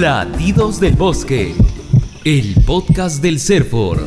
Latidos del Bosque, el podcast del CERFOR.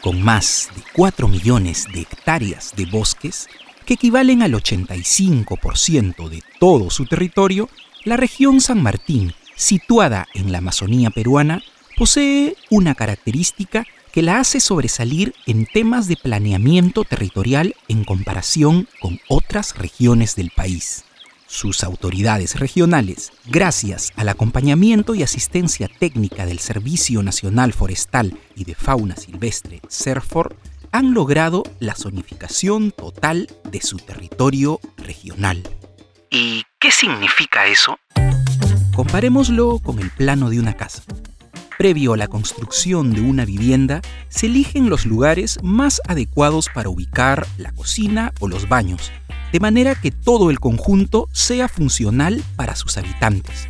Con más de 4 millones de hectáreas de bosques, que equivalen al 85% de todo su territorio, la región San Martín, situada en la Amazonía peruana, posee una característica que la hace sobresalir en temas de planeamiento territorial en comparación con otras regiones del país. Sus autoridades regionales, gracias al acompañamiento y asistencia técnica del Servicio Nacional Forestal y de Fauna Silvestre, CERFOR, han logrado la zonificación total de su territorio regional. ¿Y qué significa eso? Comparémoslo con el plano de una casa. Previo a la construcción de una vivienda, se eligen los lugares más adecuados para ubicar la cocina o los baños, de manera que todo el conjunto sea funcional para sus habitantes.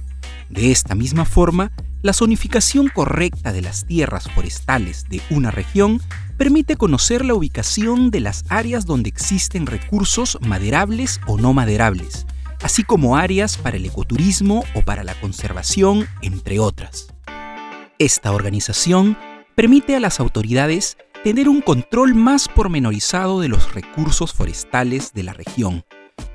De esta misma forma, la zonificación correcta de las tierras forestales de una región permite conocer la ubicación de las áreas donde existen recursos maderables o no maderables, así como áreas para el ecoturismo o para la conservación, entre otras. Esta organización permite a las autoridades tener un control más pormenorizado de los recursos forestales de la región,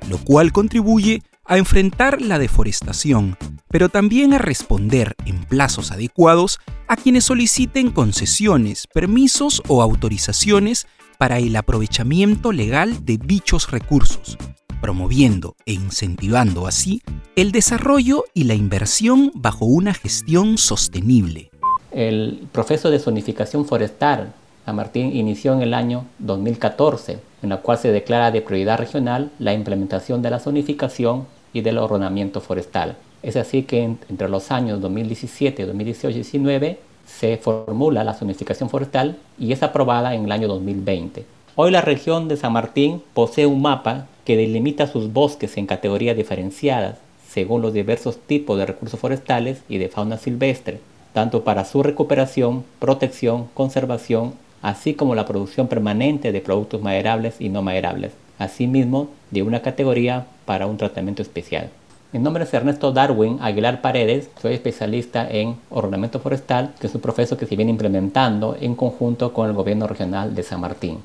lo cual contribuye a enfrentar la deforestación, pero también a responder en plazos adecuados a quienes soliciten concesiones, permisos o autorizaciones para el aprovechamiento legal de dichos recursos, promoviendo e incentivando así el desarrollo y la inversión bajo una gestión sostenible. El proceso de zonificación forestal San Martín inició en el año 2014, en la cual se declara de prioridad regional la implementación de la zonificación y del ordenamiento forestal. Es así que entre los años 2017, 2018 y 2019 se formula la zonificación forestal y es aprobada en el año 2020. Hoy la región de San Martín posee un mapa que delimita sus bosques en categorías diferenciadas según los diversos tipos de recursos forestales y de fauna silvestre, tanto para su recuperación, protección, conservación, así como la producción permanente de productos maderables y no maderables asimismo de una categoría para un tratamiento especial. Mi nombre es Ernesto Darwin Aguilar Paredes, soy especialista en ornamento forestal, que es un proceso que se viene implementando en conjunto con el gobierno regional de San Martín.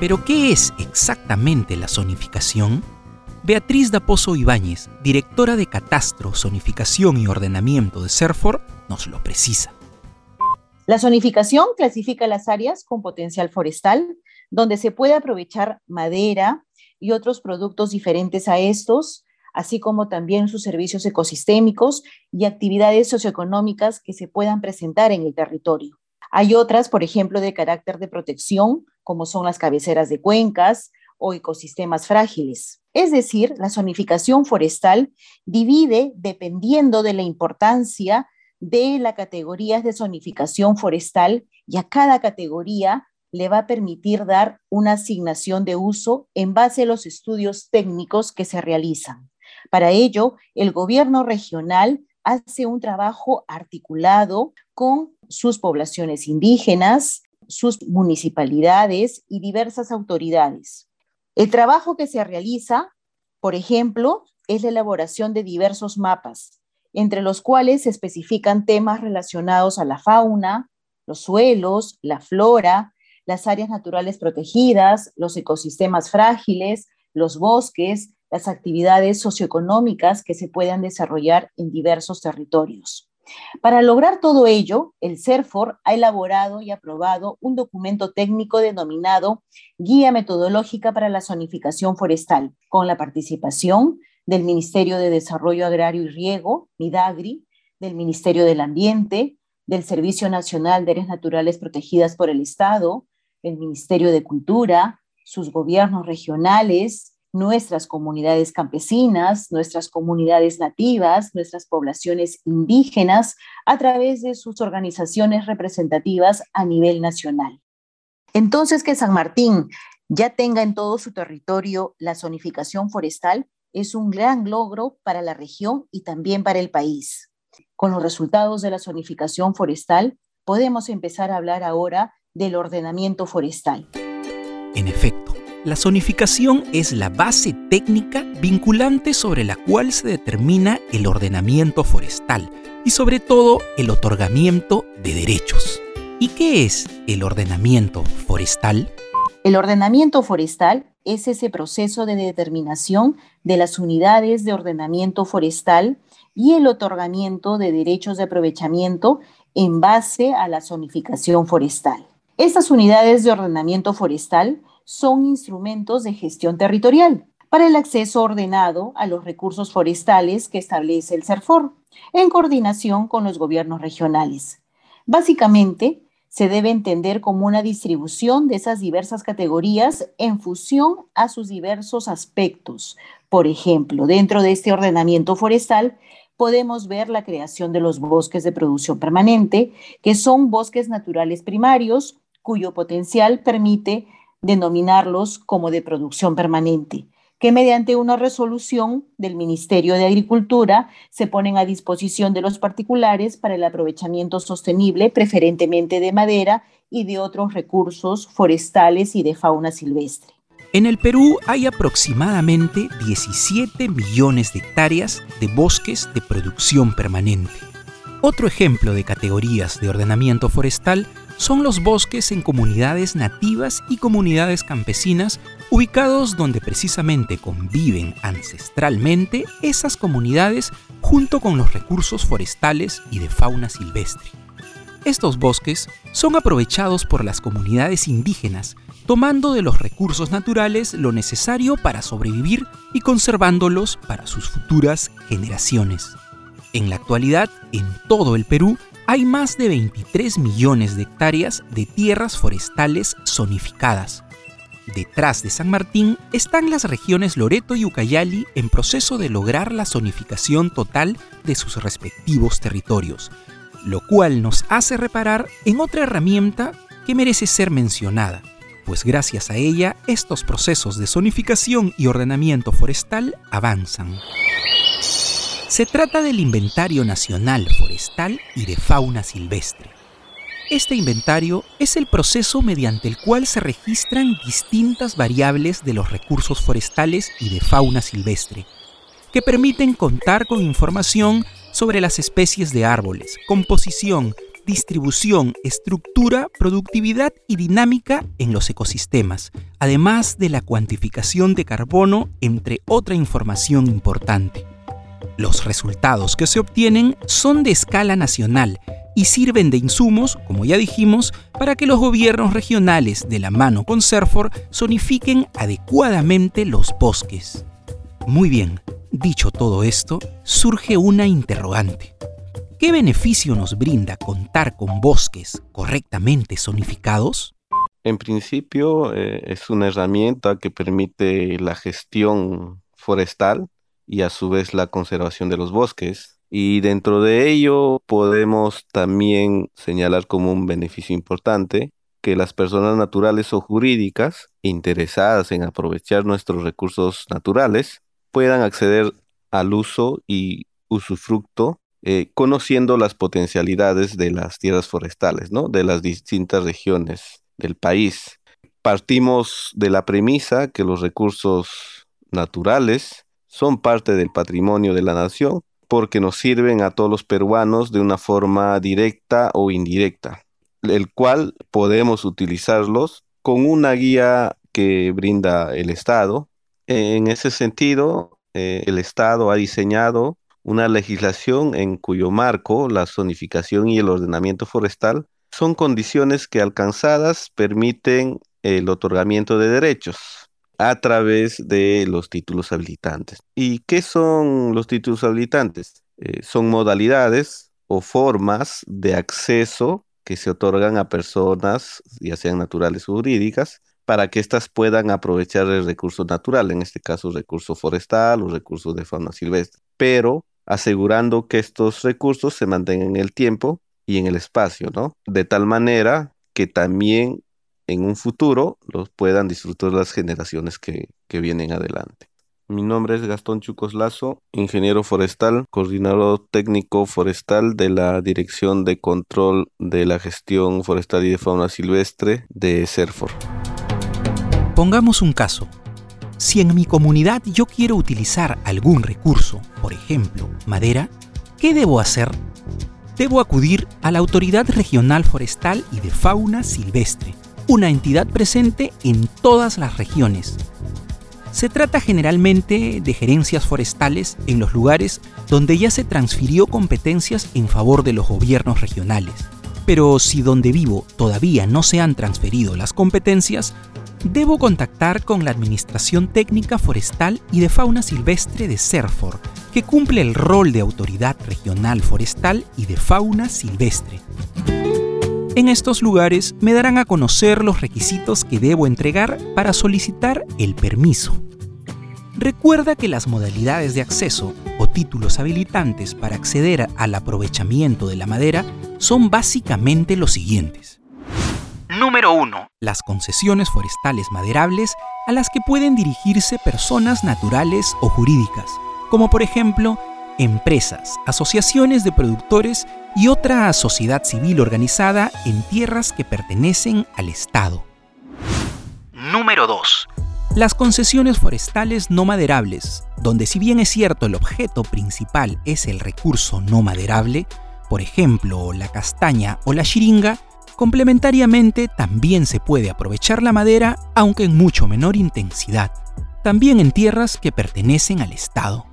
¿Pero qué es exactamente la zonificación? Beatriz Daposo Ibáñez, directora de Catastro, Zonificación y Ordenamiento de CERFOR, nos lo precisa. La zonificación clasifica las áreas con potencial forestal donde se puede aprovechar madera y otros productos diferentes a estos, así como también sus servicios ecosistémicos y actividades socioeconómicas que se puedan presentar en el territorio. Hay otras, por ejemplo, de carácter de protección, como son las cabeceras de cuencas o ecosistemas frágiles. Es decir, la zonificación forestal divide dependiendo de la importancia de las categorías de zonificación forestal y a cada categoría le va a permitir dar una asignación de uso en base a los estudios técnicos que se realizan. Para ello, el gobierno regional hace un trabajo articulado con sus poblaciones indígenas, sus municipalidades y diversas autoridades. El trabajo que se realiza, por ejemplo, es la elaboración de diversos mapas, entre los cuales se especifican temas relacionados a la fauna, los suelos, la flora, las áreas naturales protegidas, los ecosistemas frágiles, los bosques, las actividades socioeconómicas que se puedan desarrollar en diversos territorios. Para lograr todo ello, el CERFOR ha elaborado y aprobado un documento técnico denominado Guía Metodológica para la Zonificación Forestal, con la participación del Ministerio de Desarrollo Agrario y Riego, MIDAGRI, del Ministerio del Ambiente, del Servicio Nacional de Áreas Naturales Protegidas por el Estado, el Ministerio de Cultura, sus gobiernos regionales, nuestras comunidades campesinas, nuestras comunidades nativas, nuestras poblaciones indígenas, a través de sus organizaciones representativas a nivel nacional. Entonces, que San Martín ya tenga en todo su territorio la zonificación forestal es un gran logro para la región y también para el país. Con los resultados de la zonificación forestal, podemos empezar a hablar ahora del ordenamiento forestal. En efecto, la zonificación es la base técnica vinculante sobre la cual se determina el ordenamiento forestal y sobre todo el otorgamiento de derechos. ¿Y qué es el ordenamiento forestal? El ordenamiento forestal es ese proceso de determinación de las unidades de ordenamiento forestal y el otorgamiento de derechos de aprovechamiento en base a la zonificación forestal. Estas unidades de ordenamiento forestal son instrumentos de gestión territorial para el acceso ordenado a los recursos forestales que establece el CERFOR, en coordinación con los gobiernos regionales. Básicamente, se debe entender como una distribución de esas diversas categorías en función a sus diversos aspectos. Por ejemplo, dentro de este ordenamiento forestal podemos ver la creación de los bosques de producción permanente, que son bosques naturales primarios, cuyo potencial permite denominarlos como de producción permanente, que mediante una resolución del Ministerio de Agricultura se ponen a disposición de los particulares para el aprovechamiento sostenible, preferentemente de madera y de otros recursos forestales y de fauna silvestre. En el Perú hay aproximadamente 17 millones de hectáreas de bosques de producción permanente. Otro ejemplo de categorías de ordenamiento forestal son los bosques en comunidades nativas y comunidades campesinas ubicados donde precisamente conviven ancestralmente esas comunidades junto con los recursos forestales y de fauna silvestre. Estos bosques son aprovechados por las comunidades indígenas, tomando de los recursos naturales lo necesario para sobrevivir y conservándolos para sus futuras generaciones. En la actualidad, en todo el Perú, hay más de 23 millones de hectáreas de tierras forestales zonificadas. Detrás de San Martín están las regiones Loreto y Ucayali en proceso de lograr la zonificación total de sus respectivos territorios, lo cual nos hace reparar en otra herramienta que merece ser mencionada, pues gracias a ella estos procesos de zonificación y ordenamiento forestal avanzan. Se trata del Inventario Nacional Forestal y de Fauna Silvestre. Este inventario es el proceso mediante el cual se registran distintas variables de los recursos forestales y de fauna silvestre, que permiten contar con información sobre las especies de árboles, composición, distribución, estructura, productividad y dinámica en los ecosistemas, además de la cuantificación de carbono, entre otra información importante. Los resultados que se obtienen son de escala nacional y sirven de insumos, como ya dijimos, para que los gobiernos regionales de la mano con CERFOR zonifiquen adecuadamente los bosques. Muy bien, dicho todo esto, surge una interrogante. ¿Qué beneficio nos brinda contar con bosques correctamente zonificados? En principio eh, es una herramienta que permite la gestión forestal y a su vez la conservación de los bosques. Y dentro de ello podemos también señalar como un beneficio importante que las personas naturales o jurídicas interesadas en aprovechar nuestros recursos naturales puedan acceder al uso y usufructo eh, conociendo las potencialidades de las tierras forestales, ¿no? De las distintas regiones del país. Partimos de la premisa que los recursos naturales son parte del patrimonio de la nación porque nos sirven a todos los peruanos de una forma directa o indirecta, el cual podemos utilizarlos con una guía que brinda el Estado. En ese sentido, eh, el Estado ha diseñado una legislación en cuyo marco la zonificación y el ordenamiento forestal son condiciones que alcanzadas permiten el otorgamiento de derechos a través de los títulos habilitantes. ¿Y qué son los títulos habilitantes? Eh, son modalidades o formas de acceso que se otorgan a personas, ya sean naturales o jurídicas, para que éstas puedan aprovechar el recurso natural, en este caso recurso forestal o recursos de fauna silvestre, pero asegurando que estos recursos se mantengan en el tiempo y en el espacio, ¿no? De tal manera que también en un futuro los puedan disfrutar las generaciones que, vienen adelante. Mi nombre es Gastón Chucos Lazo, ingeniero forestal, coordinador técnico forestal de la Dirección de Control de la Gestión Forestal y de Fauna Silvestre de CERFOR. Pongamos un caso. Si en mi comunidad yo quiero utilizar algún recurso, por ejemplo, madera, ¿qué debo hacer? Debo acudir a la Autoridad Regional Forestal y de Fauna Silvestre, una entidad presente en todas las regiones se trata generalmente de gerencias forestales en los lugares donde ya se transfirió competencias en favor de los gobiernos regionales. Pero si donde vivo todavía no se han transferido las competencias, debo contactar con la Administración Técnica Forestal y de Fauna Silvestre de CERFOR, que cumple el rol de autoridad regional forestal y de fauna silvestre. En estos lugares me darán a conocer los requisitos que debo entregar para solicitar el permiso. Recuerda que las modalidades de acceso o títulos habilitantes para acceder al aprovechamiento de la madera son básicamente los siguientes. Número 1. Las concesiones forestales maderables a las que pueden dirigirse personas naturales o jurídicas, como por ejemplo empresas, asociaciones de productores y otra sociedad civil organizada en tierras que pertenecen al Estado. Número 2. Las concesiones forestales no maderables, donde si bien es cierto el objeto principal es el recurso no maderable, por ejemplo la castaña o la chiringa, complementariamente también se puede aprovechar la madera, aunque en mucho menor intensidad, también en tierras que pertenecen al Estado.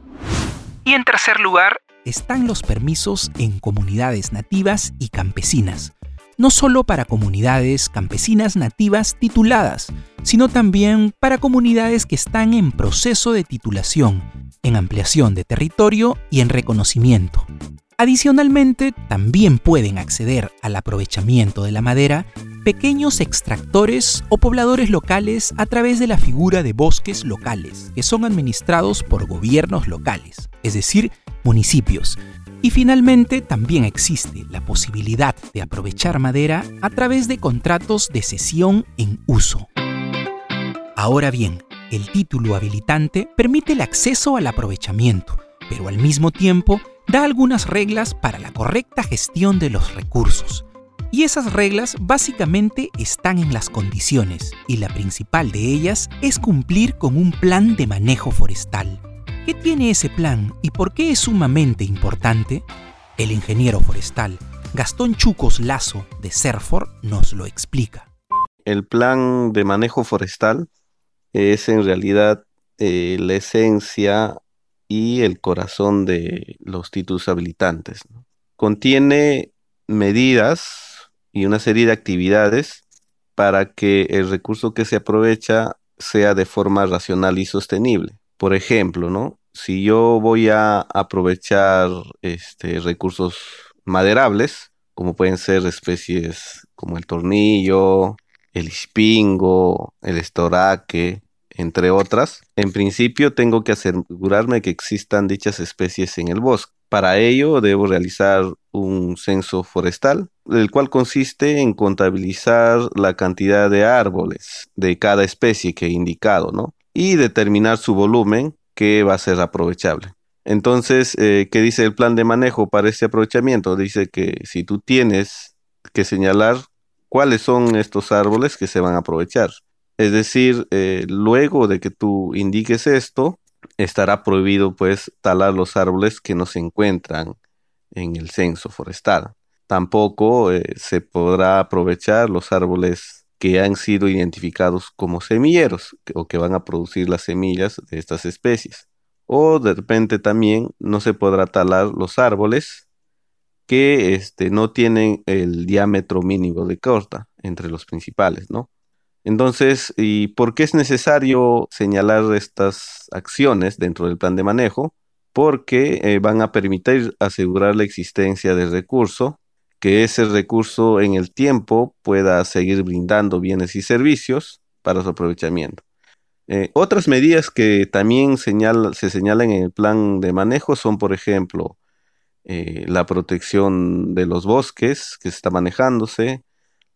Y en tercer lugar, están los permisos en comunidades nativas y campesinas, no solo para comunidades campesinas nativas tituladas, sino también para comunidades que están en proceso de titulación, en ampliación de territorio y en reconocimiento. Adicionalmente, también pueden acceder al aprovechamiento de la madera pequeños extractores o pobladores locales a través de la figura de bosques locales, que son administrados por gobiernos locales, es decir, municipios. Y finalmente también existe la posibilidad de aprovechar madera a través de contratos de cesión en uso. Ahora bien, el título habilitante permite el acceso al aprovechamiento, pero al mismo tiempo da algunas reglas para la correcta gestión de los recursos. Y esas reglas básicamente están en las condiciones, y la principal de ellas es cumplir con un plan de manejo forestal. ¿Qué tiene ese plan y por qué es sumamente importante? El ingeniero forestal Gastón Chucos Lazo de Serfor nos lo explica. El plan de manejo forestal es en realidad eh, la esencia y el corazón de los títulos habilitantes. Contiene medidas y una serie de actividades para que el recurso que se aprovecha sea de forma racional y sostenible. Por ejemplo, ¿no? Si yo voy a aprovechar este, recursos maderables, como pueden ser especies como el tornillo, el espingo, el estoraque, entre otras, en principio tengo que asegurarme que existan dichas especies en el bosque. Para ello debo realizar un censo forestal, el cual consiste en contabilizar la cantidad de árboles de cada especie que he indicado, ¿no? Y determinar su volumen que va a ser aprovechable. Entonces, eh, ¿qué dice el plan de manejo para este aprovechamiento? Dice que si tú tienes que señalar cuáles son estos árboles que se van a aprovechar. Es decir, eh, luego de que tú indiques esto, estará prohibido pues talar los árboles que no se encuentran en el censo forestal. Tampoco eh, se podrá aprovechar los árboles que han sido identificados como semilleros o que van a producir las semillas de estas especies. O de repente también no se podrá talar los árboles que este, no tienen el diámetro mínimo de corta entre los principales, ¿no? Entonces, ¿y por qué es necesario señalar estas acciones dentro del plan de manejo? Porque eh, van a permitir asegurar la existencia del recurso, que ese recurso en el tiempo pueda seguir brindando bienes y servicios para su aprovechamiento. Eh, otras medidas que también se señalan en el plan de manejo son, por ejemplo, eh, la protección de los bosques que está manejándose,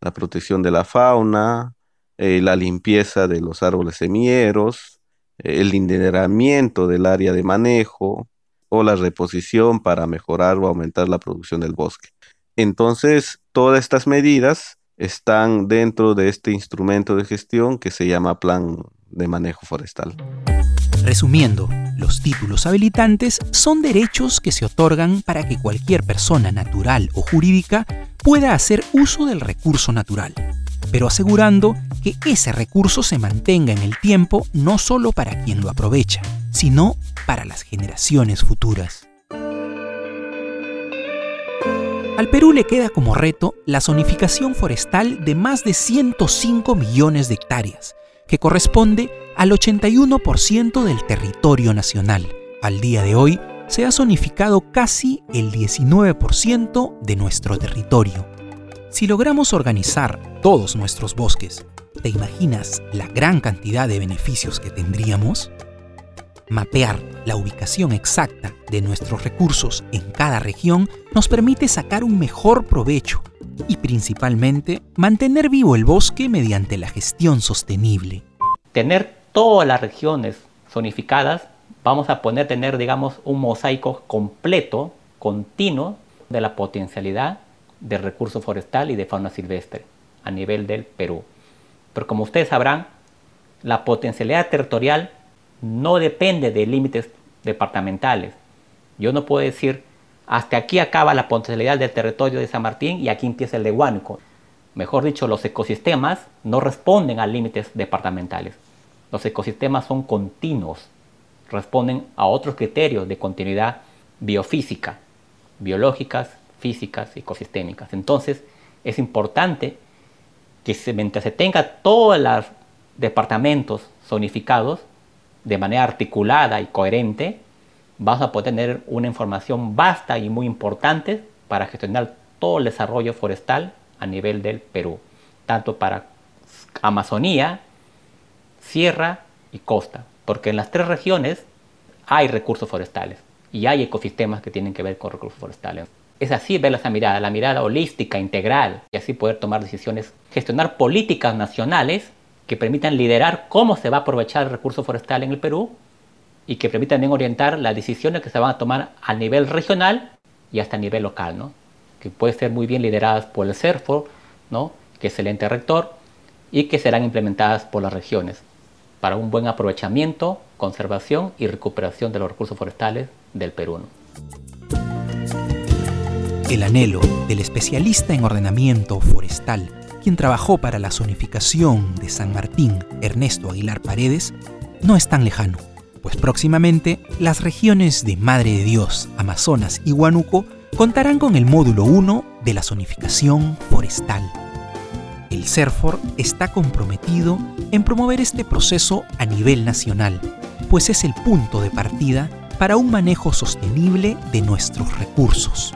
la protección de la fauna, eh, la limpieza de los árboles semilleros el lideramiento del área de manejo o la reposición para mejorar o aumentar la producción del bosque. Entonces, todas estas medidas están dentro de este instrumento de gestión que se llama Plan de Manejo Forestal. Resumiendo, los títulos habilitantes son derechos que se otorgan para que cualquier persona natural o jurídica pueda hacer uso del recurso natural, pero asegurando que ese recurso se mantenga en el tiempo no solo para quien lo aprovecha, sino para las generaciones futuras. Al Perú le queda como reto la zonificación forestal de más de 105 millones de hectáreas, que corresponde al 81% del territorio nacional. Al día de hoy, se ha zonificado casi el 19% de nuestro territorio. Si logramos organizar todos nuestros bosques, ¿te imaginas la gran cantidad de beneficios que tendríamos? Mapear la ubicación exacta de nuestros recursos en cada región nos permite sacar un mejor provecho y principalmente mantener vivo el bosque mediante la gestión sostenible. Tener todas las regiones zonificadas, vamos a poder tener, digamos, un mosaico completo, continuo, de la potencialidad de recurso forestal y de fauna silvestre a nivel del Perú. Pero como ustedes sabrán, la potencialidad territorial no depende de límites departamentales. Yo no puedo decir, hasta aquí acaba la potencialidad del territorio de San Martín y aquí empieza el de Huánuco. Mejor dicho, los ecosistemas no responden a límites departamentales. Los ecosistemas son continuos, responden a otros criterios de continuidad biofísica, biológicas, físicas ecosistémicas. Entonces, es importante que mientras se tenga todos los departamentos zonificados, de manera articulada y coherente, vas a poder tener una información vasta y muy importante para gestionar todo el desarrollo forestal a nivel del Perú, tanto para Amazonía, sierra y costa, porque en las tres regiones hay recursos forestales y hay ecosistemas que tienen que ver con recursos forestales. Es así ver esa mirada, la mirada holística, integral, y así poder tomar decisiones, gestionar políticas nacionales que permitan liderar cómo se va a aprovechar el recurso forestal en el Perú y que permitan también orientar las decisiones que se van a tomar a nivel regional y hasta a nivel local, ¿no? que puede ser muy bien lideradas por el CERFO, ¿no? que es el ente rector, y que serán implementadas por las regiones para un buen aprovechamiento, conservación y recuperación de los recursos forestales del Perú. El anhelo del especialista en ordenamiento forestal quien trabajó para la zonificación de San Martín, Ernesto Aguilar Paredes, no es tan lejano, pues próximamente las regiones de Madre de Dios, Amazonas y Huánuco contarán con el módulo 1 de la zonificación forestal. El CERFOR está comprometido en promover este proceso a nivel nacional, pues es el punto de partida para un manejo sostenible de nuestros recursos.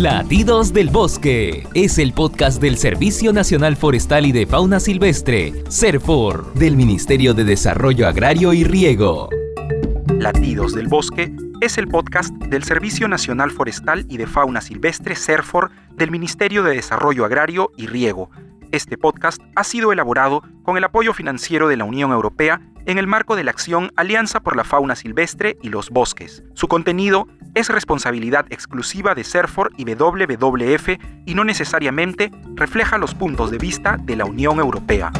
Latidos del Bosque es el podcast del Servicio Nacional Forestal y de Fauna Silvestre, CERFOR, del Ministerio de Desarrollo Agrario y Riego. Latidos del Bosque es el podcast del Servicio Nacional Forestal y de Fauna Silvestre, CERFOR, del Ministerio de Desarrollo Agrario y Riego. Este podcast ha sido elaborado con el apoyo financiero de la Unión Europea en el marco de la acción Alianza por la Fauna Silvestre y los Bosques. Su contenido es responsabilidad exclusiva de CERFOR y WWF y no necesariamente refleja los puntos de vista de la Unión Europea.